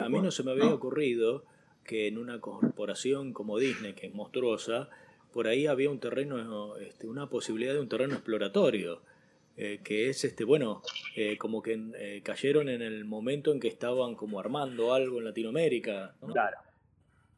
A mí no se me había ocurrido que en una corporación como Disney, que es monstruosa, por ahí había un terreno, este, una posibilidad de un terreno exploratorio. Eh, que es este bueno eh, como que eh, cayeron en el momento en que estaban como armando algo en Latinoamérica claro.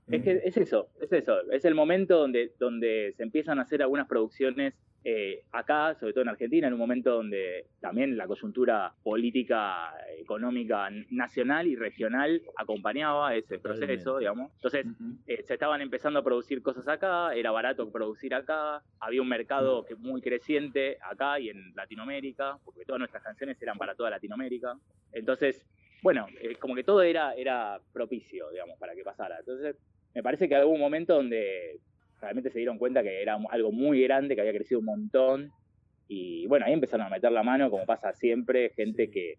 Es que es eso es eso. Es el momento donde donde se empiezan a hacer algunas producciones eh, acá, sobre todo en Argentina, en un momento donde también la coyuntura política, económica nacional y regional acompañaba ese proceso, digamos. Entonces, eh, se estaban empezando a producir cosas acá, era barato producir acá, había un mercado que muy creciente acá y en Latinoamérica, porque todas nuestras canciones eran para toda Latinoamérica. Entonces, bueno, eh, como que todo era, era propicio, digamos, para que pasara. Entonces, me parece que hubo un momento donde realmente se dieron cuenta que era algo muy grande, que había crecido un montón. Y bueno, ahí empezaron a meter la mano, como pasa siempre, gente que,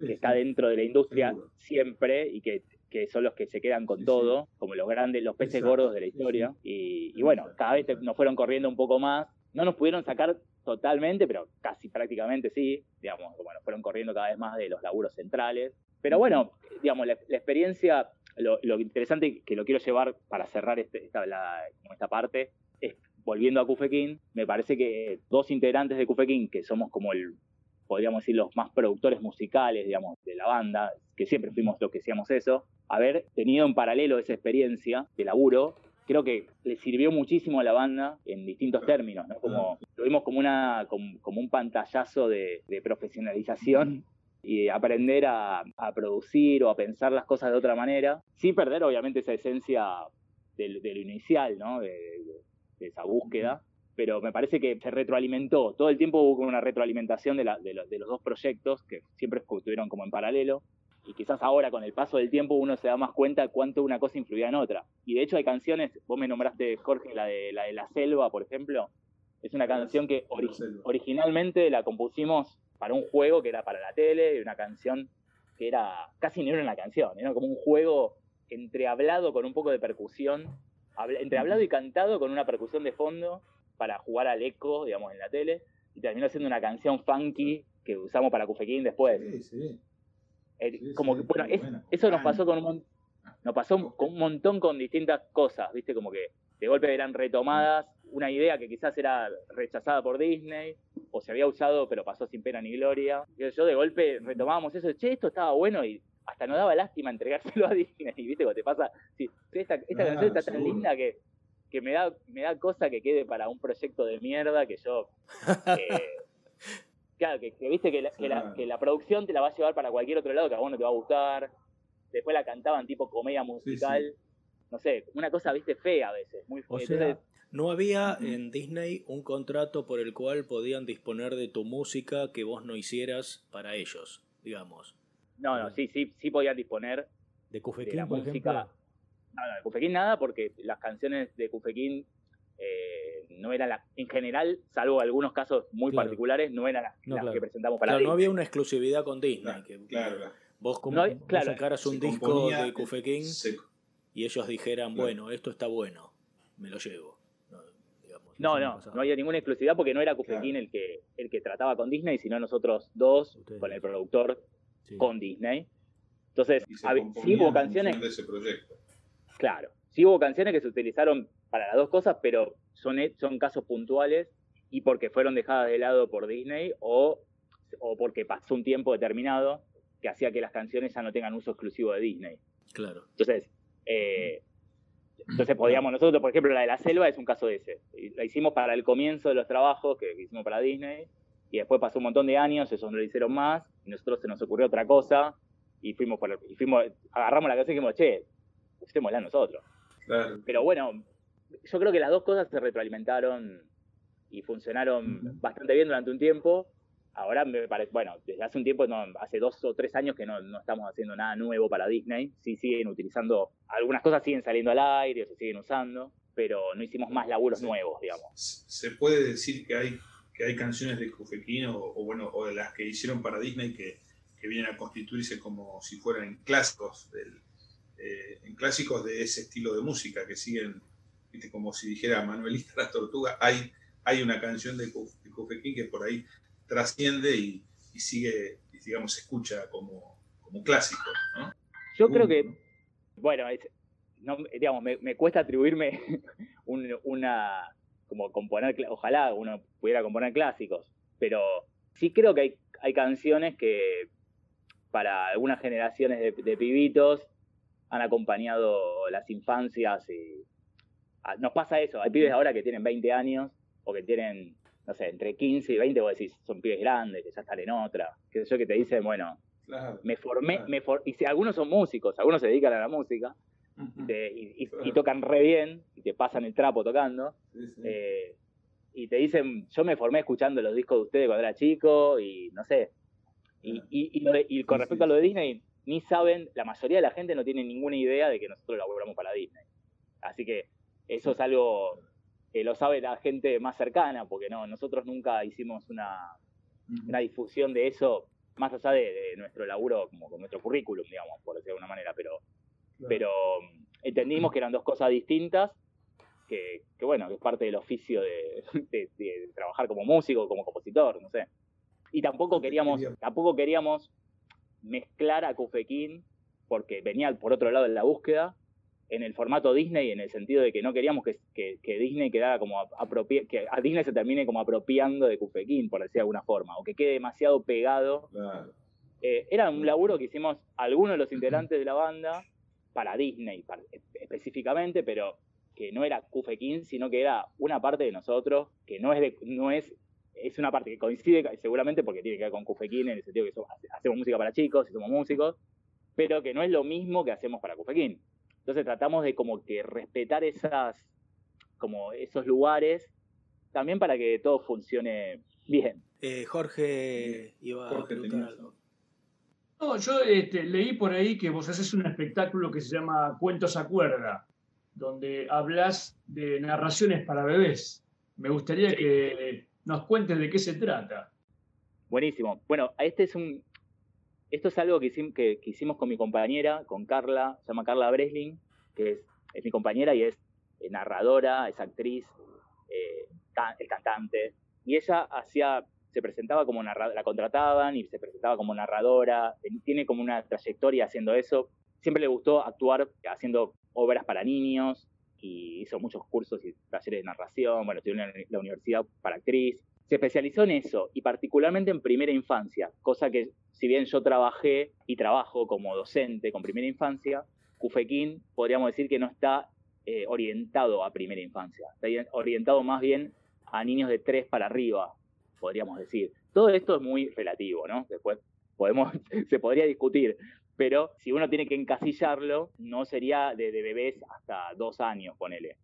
está dentro de la industria siempre y que, son los que se quedan con todo, como los grandes, los peces gordos de la historia. Y, bueno, cada vez nos fueron corriendo un poco más. No nos pudieron sacar totalmente, pero casi prácticamente sí, digamos, bueno, fueron corriendo cada vez más de los laburos centrales. Pero bueno, digamos, la experiencia lo, interesante que lo quiero llevar para cerrar este, esta, esta parte es, volviendo a Kufekin, me parece que dos integrantes de Kufekin, que somos como el, podríamos decir, los más productores musicales, digamos, de la banda, que siempre fuimos los que hacíamos eso, haber tenido en paralelo esa experiencia de laburo, creo que le sirvió muchísimo a la banda en distintos términos, ¿no? Como, lo vimos como, una, como, un pantallazo de, de profesionalización y aprender a, producir o a pensar las cosas de otra manera, sin perder obviamente esa esencia de, lo inicial, ¿no? De, esa búsqueda, pero me parece que se retroalimentó, todo el tiempo hubo una retroalimentación de, los dos proyectos que siempre estuvieron como en paralelo, y quizás ahora con el paso del tiempo uno se da más cuenta cuánto una cosa influía en otra. Y de hecho hay canciones, vos me nombraste Jorge, la de la, de la selva, por ejemplo, es una canción que originalmente la compusimos para un juego que era para la tele, y una canción que era casi ni era una canción, era como un juego entre hablado con un poco de percusión, entre hablado y cantado con una percusión de fondo para jugar al eco, digamos, en la tele, y terminó siendo una canción funky que usamos para Cufequín después. Sí, sí. Eh, como que, bueno, eso nos pasó con un nos pasó con un montón con distintas cosas, ¿viste? Como que de golpe eran retomadas una idea que quizás era rechazada por Disney o se había usado pero pasó sin pena ni gloria. Yo de golpe retomábamos eso, che, esto estaba bueno y hasta nos daba lástima entregárselo a Disney, ¿viste? Cuando te pasa, sí, esta, esta canción está tan linda que, que me da me da cosa que quede para un proyecto de mierda que yo... Eh, claro, que, viste que la, que, la, producción te la va a llevar para cualquier otro lado que a vos no te va a gustar. Después la cantaban tipo comedia musical. No sé, una cosa, viste, fea a veces. Muy fea. No había en Disney un contrato por el cual podían disponer de tu música que vos no hicieras para ellos, digamos. No, no, sí, sí, sí podían disponer de, Cufequín, la música. No, no, de Cufequín nada, porque las canciones de Cufequín eh, no eran las, en general, salvo algunos casos muy particulares, no eran las, que presentamos para claro, no había una exclusividad con Disney. Claro, que, Vos como sacaras un disco de Cufequín y ellos dijeran, bueno, esto está bueno, me lo llevo. No, no, no había ninguna exclusividad porque no era Kufekin el que el que trataba con Disney, sino nosotros dos con el productor con Disney. Entonces, sí hubo canciones de ese proyecto. Claro, sí hubo canciones que se utilizaron para las dos cosas, pero son son casos puntuales y porque fueron dejadas de lado por Disney o, o porque pasó un tiempo determinado que hacía que las canciones ya no tengan uso exclusivo de Disney. Claro. Entonces, eh, entonces podíamos nosotros, por ejemplo, la de la selva es un caso de ese. La hicimos para el comienzo de los trabajos que hicimos para Disney y después pasó un montón de años, eso no lo hicieron más y nosotros se nos ocurrió otra cosa y fuimos por, y fuimos agarramos la canción y dijimos, che, la nosotros. Pero bueno, yo creo que las dos cosas se retroalimentaron y funcionaron bastante bien durante un tiempo ahora me parece, bueno, desde hace un tiempo, no, hace dos o tres años que no, estamos haciendo nada nuevo para Disney. Sí siguen utilizando, algunas cosas siguen saliendo al aire, se siguen usando, pero no hicimos más laburos nuevos, digamos. Se puede decir que hay, que hay canciones de Kufekin o, bueno, o de las que hicieron para Disney que, vienen a constituirse como si fueran clásicos del, eh, en clásicos de ese estilo de música que siguen, como si dijera Manuelita la Tortuga, hay, hay una canción de, de que por ahí trasciende y, sigue, digamos, se escucha como, como clásico, ¿no? Yo creo que, bueno, no, digamos, me, cuesta atribuirme una, como componer, ojalá uno pudiera componer clásicos, pero sí creo que hay, hay canciones que para algunas generaciones de, pibitos han acompañado las infancias y ah, nos pasa eso, hay pibes ahora que tienen 20 años o que tienen, no sé, entre 15 y 20, vos decís, son pibes grandes, que ya están en otra, que sé yo, que te dicen, bueno, me formé, me y si algunos son músicos, algunos se dedican a la música, y, tocan re bien, y te pasan el trapo tocando, eh, y te dicen, yo me formé escuchando los discos de ustedes cuando era chico, y no sé, y, con respecto a lo de Disney, ni saben, la mayoría de la gente no tiene ninguna idea de que nosotros laburamos para Disney. Así que eso es algo que lo sabe la gente más cercana, porque no, nosotros nunca hicimos una, una difusión de eso, más allá de, nuestro laburo, como con nuestro currículum, digamos, por decirlo de alguna manera, pero, pero mm, entendimos que eran dos cosas distintas, que, bueno, que es parte del oficio de, de trabajar como músico, como compositor, no sé. Y tampoco queríamos, tampoco queríamos mezclar a Kufekin, porque venía por otro lado de la búsqueda, en el formato Disney, en el sentido de que no queríamos que, que, Disney quedara como apropia, que a Disney se termine como apropiando de Kufekin, por decir de alguna forma, o que quede demasiado pegado. Eh, era un laburo que hicimos algunos de los integrantes de la banda para Disney específicamente, pero que no era Kufekin, sino que era una parte de nosotros que no es, de, no es es una parte que coincide seguramente porque tiene que ver con Kufekin en el sentido que hacemos música para chicos y somos músicos, pero que no es lo mismo que hacemos para Kufekin. Entonces tratamos de como que respetar esas, como esos lugares, también para que todo funcione bien. Eh, Jorge iba a preguntar algo. No, yo este, leí por ahí que vos haces un espectáculo que se llama Cuentos a cuerda, donde hablas de narraciones para bebés. Me gustaría que nos cuentes de qué se trata. Buenísimo. Bueno, este es un, esto es algo que, hicimos, con mi compañera, con Carla, se llama Carla Bresling, que es, mi compañera y es eh, narradora, es actriz, eh, es cantante. Y ella hacía, se presentaba como narradora, la contrataban y se presentaba como narradora, tiene como una trayectoria haciendo eso. Siempre le gustó actuar haciendo obras para niños, y hizo muchos cursos y talleres de narración, bueno, estudió en la universidad para actriz, se especializó en eso y particularmente en primera infancia, cosa que si bien yo trabajé y trabajo como docente con primera infancia, Cufequín podríamos decir que no está eh, orientado a primera infancia, está orientado más bien a niños de tres para arriba, podríamos decir. Todo esto es muy relativo, ¿no? Después podemos, se podría discutir, pero si uno tiene que encasillarlo, no sería de, bebés hasta dos años, ponele,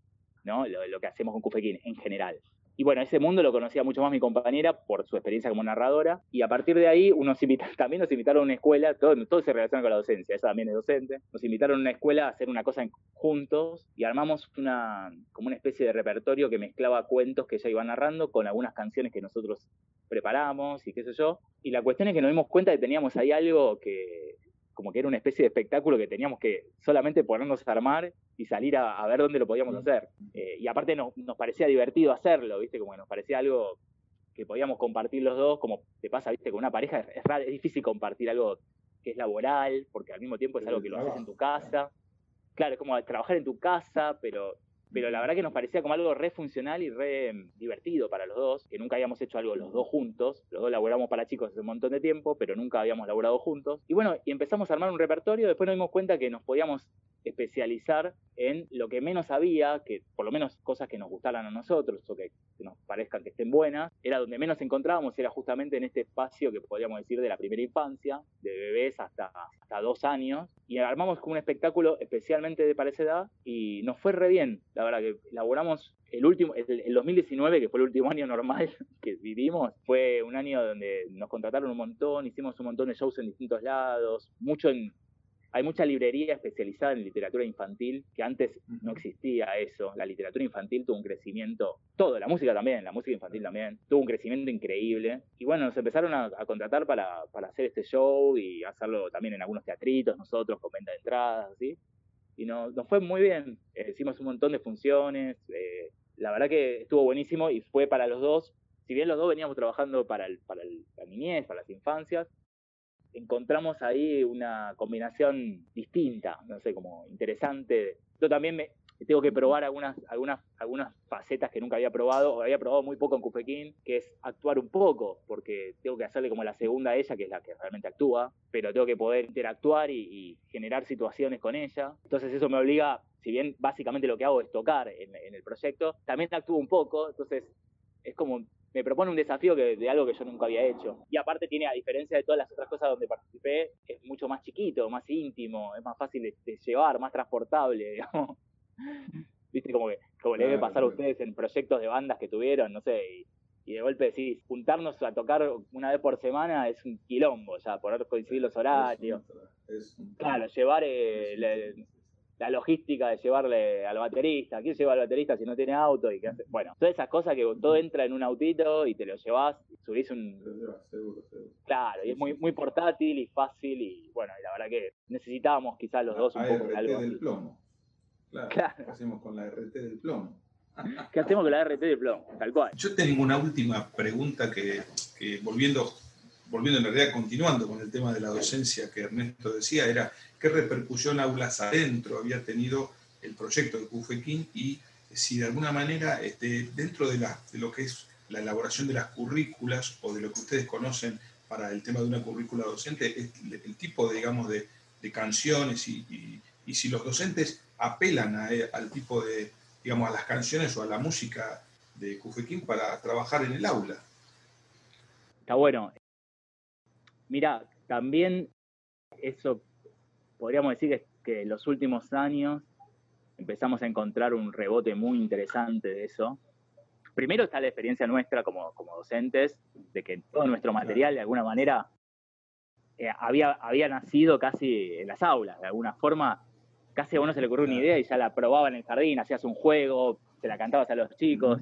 ¿no? Lo, que hacemos con Kufekin en general. Y bueno, ese mundo lo conocía mucho más mi compañera por su experiencia como narradora. Y a partir de ahí, unos también nos invitaron a una escuela, todo, todo se relaciona con la docencia, ella también es docente. Nos invitaron a una escuela a hacer una cosa juntos y armamos una, como una especie de repertorio que mezclaba cuentos que ella iba narrando con algunas canciones que nosotros preparamos y qué sé yo. Y la cuestión es que nos dimos cuenta que teníamos ahí algo que como que era una especie de espectáculo que teníamos que solamente ponernos a armar y salir a, ver dónde lo podíamos hacer. Eh, y aparte nos parecía divertido hacerlo, ¿viste? Como que nos parecía algo que podíamos compartir los dos, como te pasa, ¿viste? Con una pareja es, es difícil compartir algo que es laboral, porque al mismo tiempo es algo que lo haces en tu casa. Claro, es como trabajar en tu casa, pero pero la verdad que nos parecía como algo re funcional y re mm, divertido para los dos, que nunca habíamos hecho algo los dos juntos, los dos laboramos para chicos hace un montón de tiempo, pero nunca habíamos laborado juntos. Y bueno, y empezamos a armar un repertorio, después nos dimos cuenta que nos podíamos especializar en lo que menos había, que por lo menos cosas que nos gustaran a nosotros o que, nos parezcan que estén buenas, era donde menos encontrábamos, era justamente en este espacio que podríamos decir de la primera infancia, de bebés hasta, hasta dos años, y armamos como un espectáculo especialmente de para esa edad y nos fue re bien, la verdad que elaboramos el último, el, 2019, que fue el último año normal que vivimos, fue un año donde nos contrataron un montón, hicimos un montón de shows en distintos lados, mucho en, hay mucha librería especializada en literatura infantil, que antes no existía eso. La literatura infantil tuvo un crecimiento, todo, la música también, la música infantil también, tuvo un crecimiento increíble. Y bueno, nos empezaron a, contratar para, hacer este show y hacerlo también en algunos teatritos, nosotros con venta de entradas, ¿sí? Y nos, fue muy bien, eh, hicimos un montón de funciones, eh, la verdad que estuvo buenísimo y fue para los dos, si bien los dos veníamos trabajando para, el, para el, la niñez, para las infancias, encontramos ahí una combinación distinta, no sé, como interesante. Yo también me, tengo que probar algunas, algunas, algunas facetas que nunca había probado, o había probado muy poco en Cufequín, que es actuar un poco, porque tengo que hacerle como la segunda a ella, que es la que realmente actúa, pero tengo que poder interactuar y, generar situaciones con ella. Entonces eso me obliga, si bien básicamente lo que hago es tocar en, el proyecto, también actúo un poco, entonces es como me propone un desafío que, de algo que yo nunca había hecho. Y aparte tiene, a diferencia de todas las otras cosas donde participé, es mucho más chiquito, más íntimo, es más fácil de, de llevar, más transportable, digamos. Viste, como que como le debe pasar a ustedes en proyectos de bandas que tuvieron, no sé, y, de golpe decís, juntarnos a tocar una vez por semana es un quilombo, ya, poder coincidir los horarios. claro, llevar eh, la, logística de llevarle al baterista, ¿quién lleva al baterista si no tiene auto? y Bueno, todas esas cosas que todo entra en un autito y te lo llevas, subís un... Claro, y es muy, muy portátil y fácil y bueno, y la verdad que necesitábamos quizás los dos un poco de algo. Del plomo. Claro, ¿Qué hacemos con la RT del plomo? ¿Qué hacemos con la RT del plomo? Tal cual. Yo tengo una última pregunta que, volviendo, volviendo en realidad, continuando con el tema de la docencia que Ernesto decía, era qué repercusión aulas adentro había tenido el proyecto de Cufequín y si de alguna manera este, dentro de, la, de lo que es la elaboración de las currículas o de lo que ustedes conocen para el tema de una currícula docente, el, tipo, de, digamos, de, canciones y, y si los docentes apelan eh, al tipo de, digamos, a las canciones o a la música de Cufequín para trabajar en el aula. Está bueno. Mira, también eso podríamos decir que, en los últimos años empezamos a encontrar un rebote muy interesante de eso. Primero está la experiencia nuestra como, como docentes, de que todo nuestro material de alguna manera eh, había, había nacido casi en las aulas, de alguna forma casi a uno se le ocurrió una idea y ya la probaba en el jardín, hacías un juego, se la cantabas a los chicos.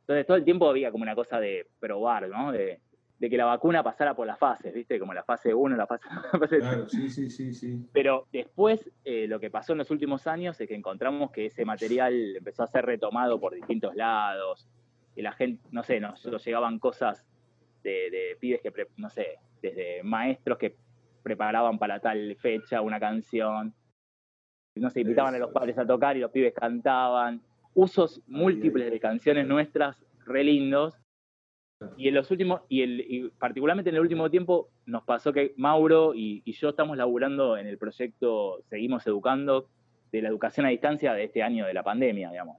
Entonces todo el tiempo había como una cosa de probar, ¿no? De, que la vacuna pasara por las fases, ¿viste? Como la fase 1, la fase 2. Claro, sí, sí, sí, sí. Pero después eh, lo que pasó en los últimos años es que encontramos que ese material empezó a ser retomado por distintos lados. Y la gente, no sé, nos, llegaban cosas de, de pibes que, no sé, desde maestros que preparaban para tal fecha una canción, no se invitaban a los padres a tocar y los pibes cantaban, usos múltiples de canciones nuestras re lindos. Y en los últimos, y, el, particularmente en el último tiempo, nos pasó que Mauro y, yo estamos laburando en el proyecto Seguimos Educando de la educación a distancia de este año de la pandemia, digamos.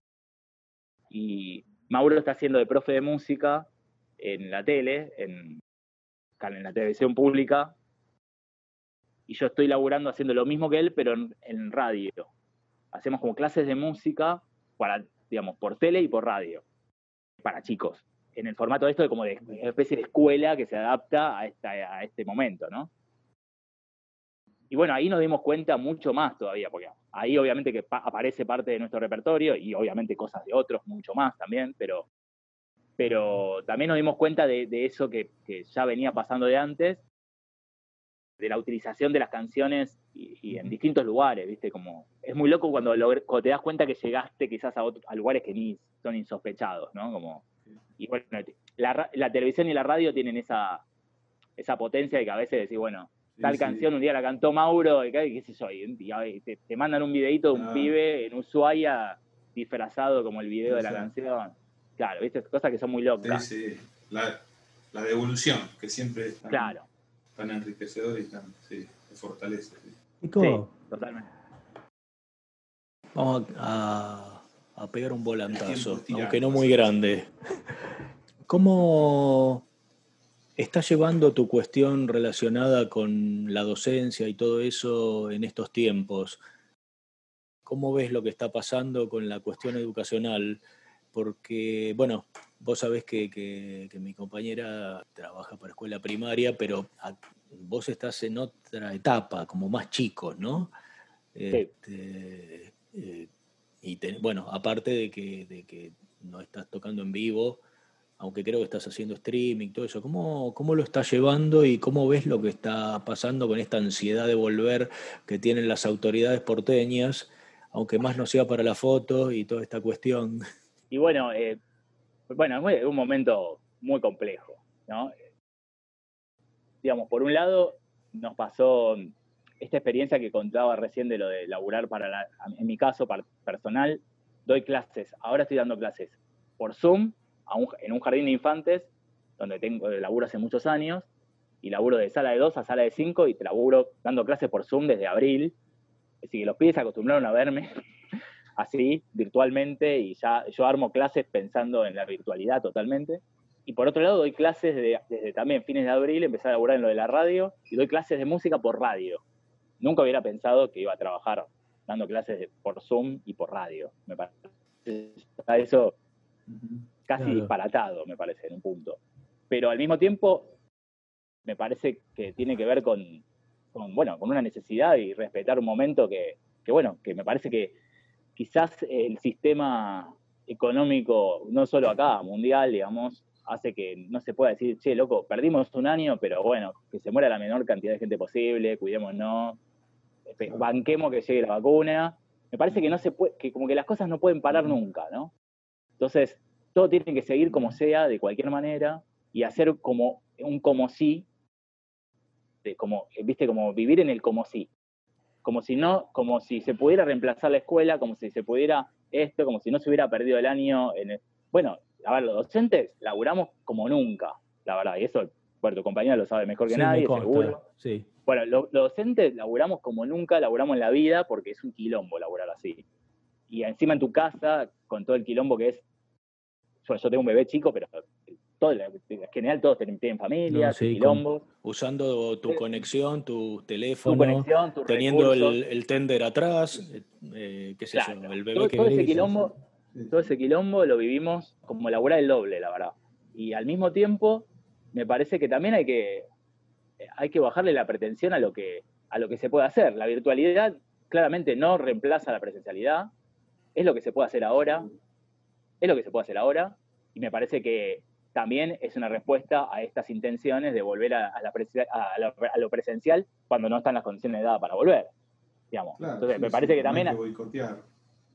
Y Mauro está haciendo de profe de música en la tele, en, en la televisión pública, y yo estoy laburando haciendo lo mismo que él, pero en, radio. Hacemos como clases de música para, digamos, por tele y por radio, para chicos. En el formato de esto de como de una especie de escuela que se adapta a, esta, a este momento, ¿no? Y bueno, ahí nos dimos cuenta mucho más todavía, porque ahí obviamente que aparece parte de nuestro repertorio y obviamente cosas de otros, mucho más también, pero, pero también nos dimos cuenta de, eso que, que, ya venía pasando de antes de la utilización de las canciones y, en distintos lugares, ¿viste? Como es muy loco cuando, te das cuenta que llegaste quizás a, lugares que ni son insospechados, ¿no? Como, y bueno, la, televisión y la radio tienen esa, esa potencia de que a veces decís, bueno, tal canción un día la cantó Mauro, y qué sé yo, y te, mandan un videito de un pibe en Ushuaia disfrazado como el video de la canción. Claro, ¿viste? Cosas que son muy locas. Sí, sí. La, la devolución, que siempre... Claro tan enriquecedor y tan, sí, fortalece. Sí. totalmente. Vamos a, pegar un volantazo, aunque no muy grande. ¿Cómo estás llevando tu cuestión relacionada con la docencia y todo eso en estos tiempos? ¿Cómo ves lo que está pasando con la cuestión educacional? Porque, bueno, Vos sabés que, mi compañera trabaja para escuela primaria, pero vos estás en otra etapa, como más chico, ¿no? Este, eh, y bueno, aparte de que, no estás tocando en vivo, aunque creo que estás haciendo streaming, todo eso, ¿cómo, ¿cómo lo estás llevando y cómo ves lo que está pasando con esta ansiedad de volver que tienen las autoridades porteñas, aunque más no sea para la foto y toda esta cuestión? Y bueno, eh, bueno, es un momento muy complejo, ¿no? Digamos, por un lado, nos pasó esta experiencia que contaba recién de lo de laburar para la, en mi caso personal, doy clases, ahora estoy dando clases por Zoom en un jardín de infantes, donde tengo laburo hace muchos años, y laburo de sala de 2 a sala de 5 y te laburo dando clases por Zoom desde abril. Así que los pibes se acostumbraron a verme así, virtualmente, y ya yo armo clases pensando en la virtualidad totalmente. Y por otro lado, doy clases desde, también fines de abril, empecé a laburar en lo de la radio, y doy clases de música por radio. Nunca hubiera pensado que iba a trabajar dando clases por Zoom y por radio. Me parece eso casi disparatado, me parece, en un punto. Pero al mismo tiempo, me parece que tiene que ver con, bueno, con una necesidad y respetar un momento que, bueno, que me parece que quizás el sistema económico, no solo acá, mundial, digamos, hace que no se pueda decir, che, loco, perdimos un año, pero bueno, que se muera la menor cantidad de gente posible, cuidémonos, banquemos que llegue la vacuna. Me parece que no se puede, que como que las cosas no pueden parar nunca, ¿no? Entonces, todo tiene que seguir como sea, de cualquier manera, y hacer como un como sí, de como, viste, como vivir en el como sí. Como si no, como si se pudiera reemplazar la escuela, como si se pudiera esto, como si no se hubiera perdido el año. En Bueno, a ver, los docentes laburamos como nunca, la verdad, y eso, bueno, tu compañera lo sabe mejor que nadie, seguro. Sí. Bueno, los docentes laburamos como nunca laburamos en la vida porque es un quilombo laburar así. Y encima en tu casa, con todo el quilombo que es. Yo, yo tengo un bebé chico, pero todo, en general todos tienen familia, no, usando tu conexión, tu teléfono, teniendo el, tender atrás, eh, qué sé yo, el bebé todo, que todo ese quilombo, todo ese quilombo lo vivimos como laburar el doble, la verdad. Y al mismo tiempo, me parece que también hay que, hay que bajarle la pretensión a lo que, a lo que se puede hacer. La virtualidad claramente no reemplaza la presencialidad, es lo que se puede hacer ahora, es lo que se puede hacer ahora, y me parece que también es una respuesta a estas intenciones de volver a, lo presencial cuando no están las condiciones de edad para volver. Digamos. Entonces, me parece que también...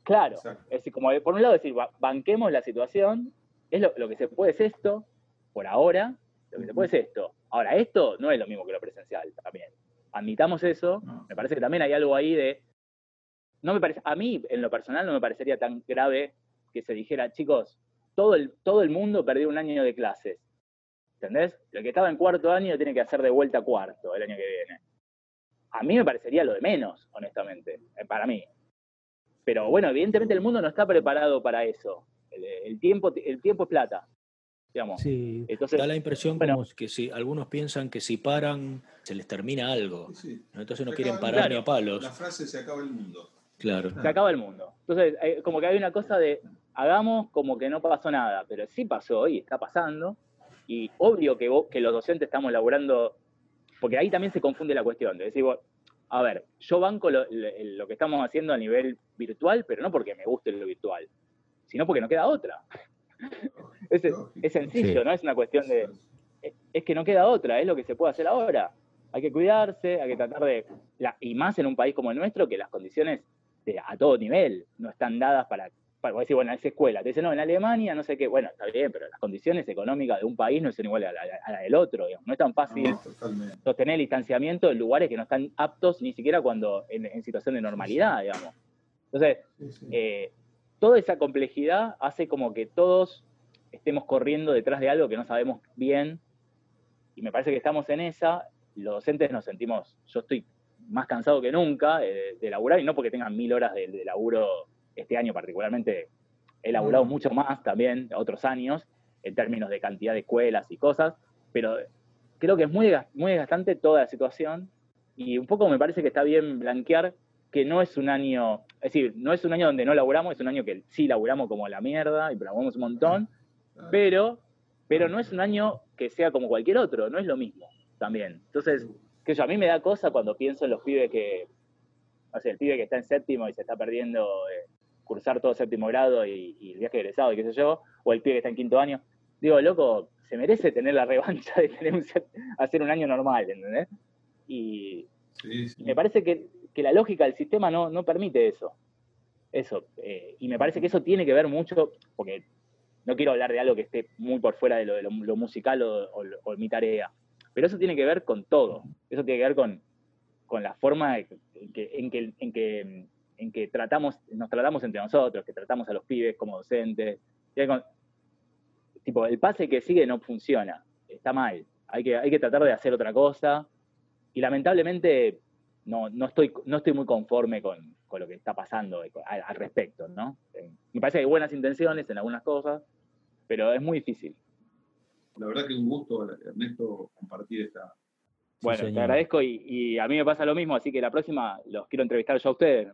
Claro, es como por un lado decir, banquemos la situación, es lo, que se puede es esto, por ahora, lo que se puede es esto. Ahora, esto no es lo mismo que lo presencial también. Admitamos eso, me parece que también hay algo ahí de... No me parece, a mí, en lo personal, no me parecería tan grave que se dijera, chicos, todo el, todo el mundo perdió un año de clases. ¿Entendés? El que estaba en cuarto año tiene que hacer de vuelta cuarto el año que viene. A mí me parecería lo de menos, honestamente, eh, para mí. Pero bueno, evidentemente el mundo no está preparado para eso. El, tiempo, el tiempo es plata. Digamos. Sí, Entonces, da la impresión como que si algunos piensan que si paran se les termina algo. Entonces no quieren parar ni a palos. La frase se acaba el mundo. Claro. Se acaba el mundo. Entonces, eh, como que hay una cosa de hagamos como que no pasó nada, pero sí pasó y está pasando. Y obvio que, que los docentes estamos laburando, porque ahí también se confunde la cuestión, de decir, a ver, yo banco lo, que estamos haciendo a nivel virtual, pero no porque me guste lo virtual, sino porque no queda otra. Es, sencillo, ¿no? Es una cuestión de... Es que no queda otra, es lo que se puede hacer ahora. Hay que cuidarse, hay que tratar de... y más en un país como el nuestro, que las condiciones a todo nivel no están dadas para bueno, decir, bueno, es escuela. Te dice, no, en Alemania, no sé qué. Bueno, está bien, pero las condiciones económicas de un país no son iguales a la, del otro. Digamos. No es tan fácil sostener el distanciamiento en lugares que no están aptos ni siquiera cuando en, situación de normalidad, digamos. Entonces, eh, toda esa complejidad hace como que todos estemos corriendo detrás de algo que no sabemos bien. Y me parece que estamos en esa. Los docentes nos sentimos, yo estoy más cansado que nunca de, laburar, y no porque tengan mil horas de, de laburo este año particularmente he elaborado mucho más también, otros años, en términos de cantidad de escuelas y cosas, pero creo que es muy, muy desgastante toda la situación y un poco me parece que está bien blanquear que no es un año, es decir, no es un año donde no laburamos, es un año que sí laburamos como la mierda y laburamos un montón, pero, pero no es un año que sea como cualquier otro, no es lo mismo también. Entonces, que yo, a mí me da cosa cuando pienso en los pibes que, o sea, el pibe que está en séptimo y se está perdiendo eh, cursar todo séptimo grado y, el viaje egresado y qué sé yo, o el pibe que está en quinto año. Digo, loco, se merece tener la revancha de tener un, hacer un año normal, ¿entendés? Y, me parece que, la lógica del sistema no, no permite eso. Eso. Eh, y me parece que eso tiene que ver mucho, porque no quiero hablar de algo que esté muy por fuera de lo, de lo, musical o, mi tarea, Pero eso tiene que ver con todo. Eso tiene que ver con, la forma en que, en que, en que, tratamos, nos tratamos entre nosotros, que tratamos a los pibes como docentes. tipo, el pase que sigue no funciona, está mal. Hay que, hay que tratar de hacer otra cosa. Y lamentablemente no, no, estoy, no estoy muy conforme con, lo que está pasando al, respecto, ¿no? Eh, me parece que hay buenas intenciones en algunas cosas, pero es muy difícil. La verdad que un gusto, Ernesto, compartir esta... Bueno, te agradezco y, y a mí me pasa lo mismo, así que la próxima los quiero entrevistar yo a ustedes.